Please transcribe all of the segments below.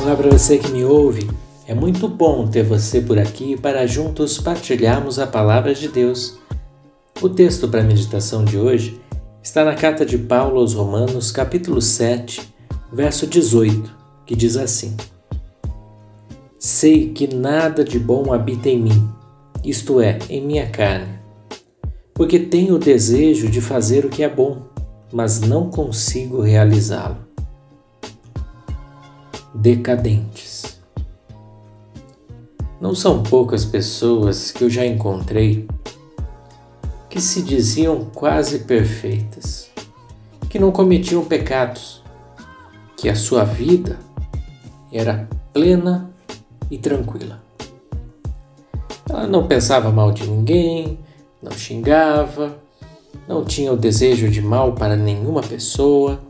Olá para você que me ouve. É muito bom ter você por aqui para juntos partilharmos a palavra de Deus. O texto para a meditação de hoje está na carta de Paulo aos Romanos, capítulo 7, verso 18, que diz assim: Sei que nada de bom habita em mim, isto é, em minha carne, porque tenho o desejo de fazer o que é bom, mas não consigo realizá-lo. Decadentes. Não são poucas pessoas que eu já encontrei que se diziam quase perfeitas, que não cometiam pecados, que a sua vida era plena e tranquila. Ela não pensava mal de ninguém, não xingava, não tinha o desejo de mal para nenhuma pessoa.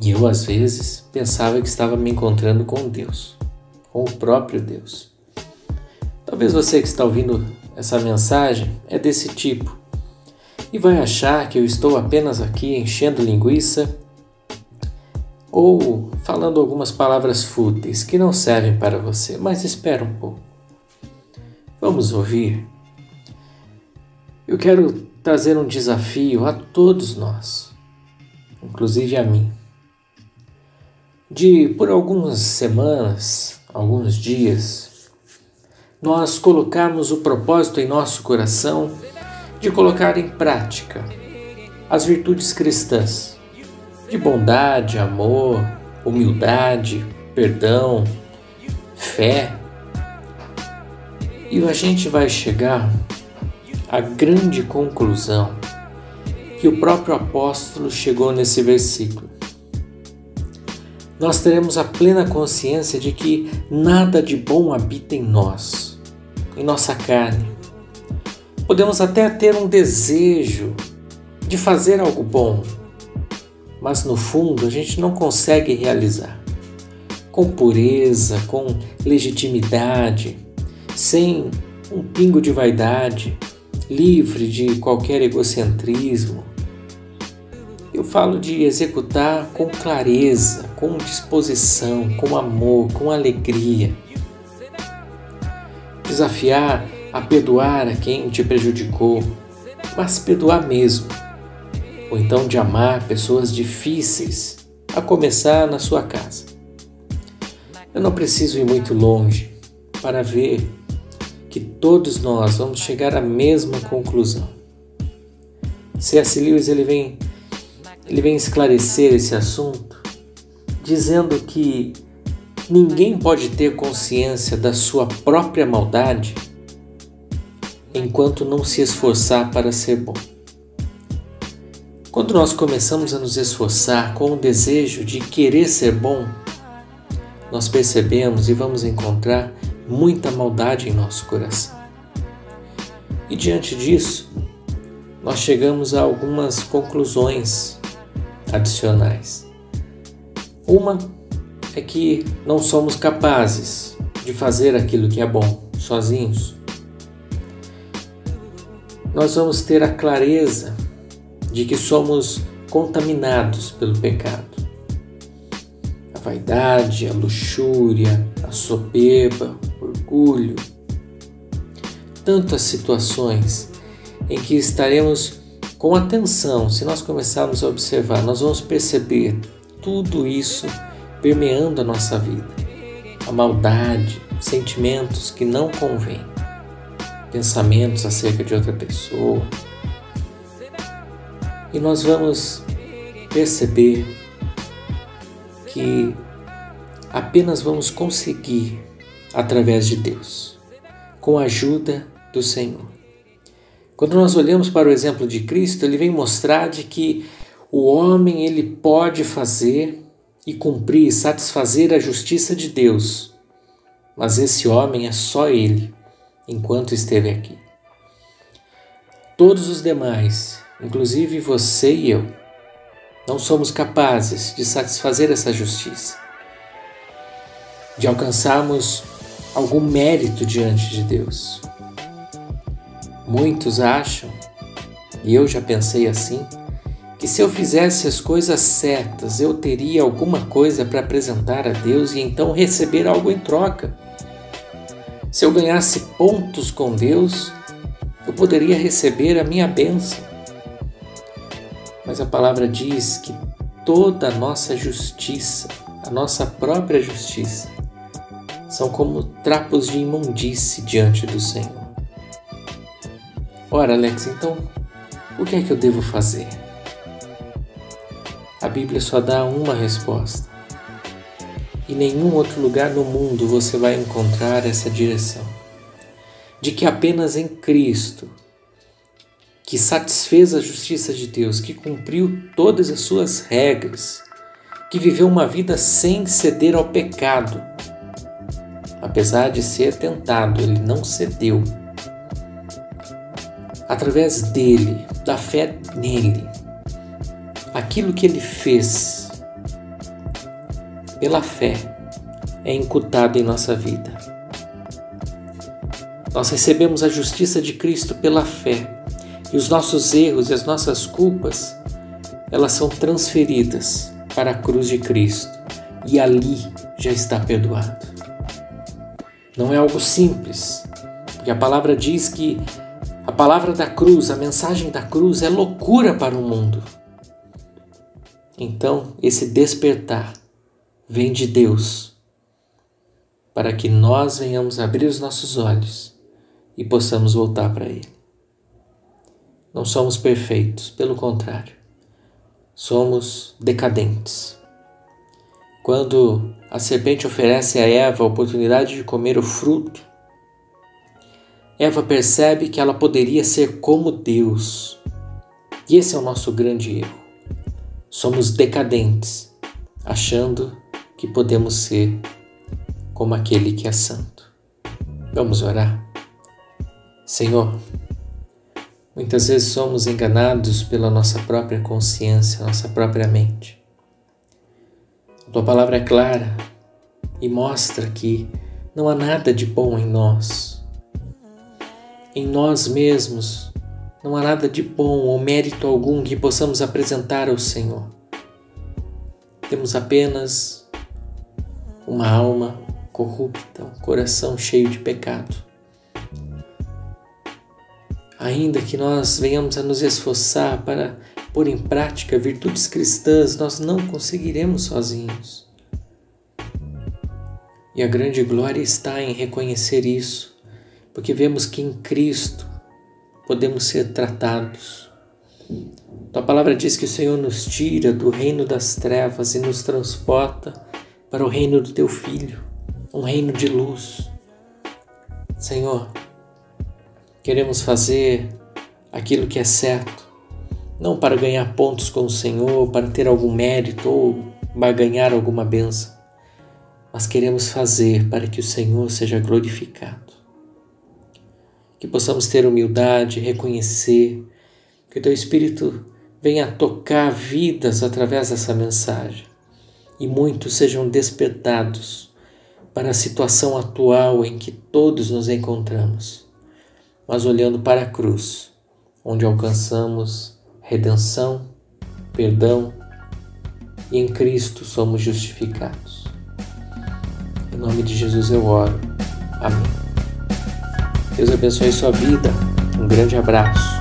E eu, às vezes, pensava que estava me encontrando com Deus, com o próprio Deus. Talvez você que está ouvindo essa mensagem é desse tipo e vai achar que eu estou apenas aqui enchendo linguiça ou falando algumas palavras fúteis que não servem para você, mas espera um pouco. Vamos ouvir? Eu quero trazer um desafio a todos nós, inclusive a mim, de por algumas semanas, alguns dias, nós colocarmos o propósito em nosso coração de colocar em prática as virtudes cristãs de bondade, amor, humildade, perdão, fé. E a gente vai chegar à grande conclusão que o próprio apóstolo chegou nesse versículo. Nós teremos a plena consciência de que nada de bom habita em nós em nossa carne. Podemos até ter um desejo de fazer algo bom, mas no fundo a gente não consegue realizar. Com pureza, com legitimidade, sem um pingo de vaidade, livre de qualquer egocentrismo. Eu falo de executar com clareza, com disposição, com amor, com alegria desafiar a perdoar a quem te prejudicou, mas perdoar mesmo. Ou então de amar pessoas difíceis, a começar na sua casa. Eu não preciso ir muito longe para ver todos nós vamos chegar à mesma conclusão. C.S. Lewis ele vem, ele vem esclarecer esse assunto dizendo que Ninguém pode ter consciência da sua própria maldade enquanto não se esforçar para ser bom. Quando nós começamos a nos esforçar com o desejo de querer ser bom, nós percebemos e vamos encontrar muita maldade em nosso coração. E diante disso, nós chegamos a algumas conclusões adicionais. Uma é que não somos capazes de fazer aquilo que é bom sozinhos. Nós vamos ter a clareza de que somos contaminados pelo pecado. A vaidade, a luxúria, a soberba, orgulho, tantas situações em que estaremos com atenção, se nós começarmos a observar, nós vamos perceber tudo isso permeando a nossa vida. A maldade, sentimentos que não convêm, pensamentos acerca de outra pessoa. E nós vamos perceber que apenas vamos conseguir através de Deus, com a ajuda do Senhor. Quando nós olhamos para o exemplo de Cristo, ele vem mostrar de que o homem ele pode fazer e cumprir satisfazer a justiça de Deus. Mas esse homem é só ele, enquanto esteve aqui. Todos os demais, inclusive você e eu, não somos capazes de satisfazer essa justiça, de alcançarmos algum mérito diante de Deus. Muitos acham, e eu já pensei assim, que se eu fizesse as coisas certas eu teria alguma coisa para apresentar a Deus e então receber algo em troca. Se eu ganhasse pontos com Deus, eu poderia receber a minha bênção. Mas a palavra diz que toda a nossa justiça, a nossa própria justiça, são como trapos de imundície diante do Senhor. Ora, Alex, então o que é que eu devo fazer? A Bíblia só dá uma resposta. Em nenhum outro lugar no mundo você vai encontrar essa direção. De que apenas em Cristo, que satisfez a justiça de Deus, que cumpriu todas as suas regras, que viveu uma vida sem ceder ao pecado, apesar de ser tentado, ele não cedeu. Através dele, da fé nele, aquilo que ele fez pela fé é incutado em nossa vida. Nós recebemos a justiça de Cristo pela fé e os nossos erros e as nossas culpas elas são transferidas para a cruz de Cristo e ali já está perdoado. Não é algo simples, porque a palavra diz que a palavra da cruz, a mensagem da cruz é loucura para o mundo. Então, esse despertar vem de Deus, para que nós venhamos abrir os nossos olhos e possamos voltar para Ele. Não somos perfeitos, pelo contrário, somos decadentes. Quando a serpente oferece a Eva a oportunidade de comer o fruto, Eva percebe que ela poderia ser como Deus. E esse é o nosso grande erro. Somos decadentes, achando que podemos ser como aquele que é santo. Vamos orar? Senhor, muitas vezes somos enganados pela nossa própria consciência, nossa própria mente. Tua palavra é clara e mostra que não há nada de bom em nós. Em nós mesmos não há nada de bom ou mérito algum que possamos apresentar ao Senhor. Temos apenas uma alma corrupta, um coração cheio de pecado. Ainda que nós venhamos a nos esforçar para pôr em prática virtudes cristãs, nós não conseguiremos sozinhos. E a grande glória está em reconhecer isso, porque vemos que em Cristo podemos ser tratados. Tua palavra diz que o Senhor nos tira do reino das trevas e nos transporta para o reino do teu Filho, um reino de luz. Senhor, queremos fazer aquilo que é certo, não para ganhar pontos com o Senhor, para ter algum mérito ou para ganhar alguma benção, mas queremos fazer para que o Senhor seja glorificado. Que possamos ter humildade, reconhecer, que o Teu Espírito venha tocar vidas através dessa mensagem. E muitos sejam despertados para a situação atual em que todos nos encontramos, mas olhando para a cruz, onde alcançamos redenção, perdão e em Cristo somos justificados. Em nome de Jesus eu oro. Amém. Deus abençoe sua vida. Um grande abraço.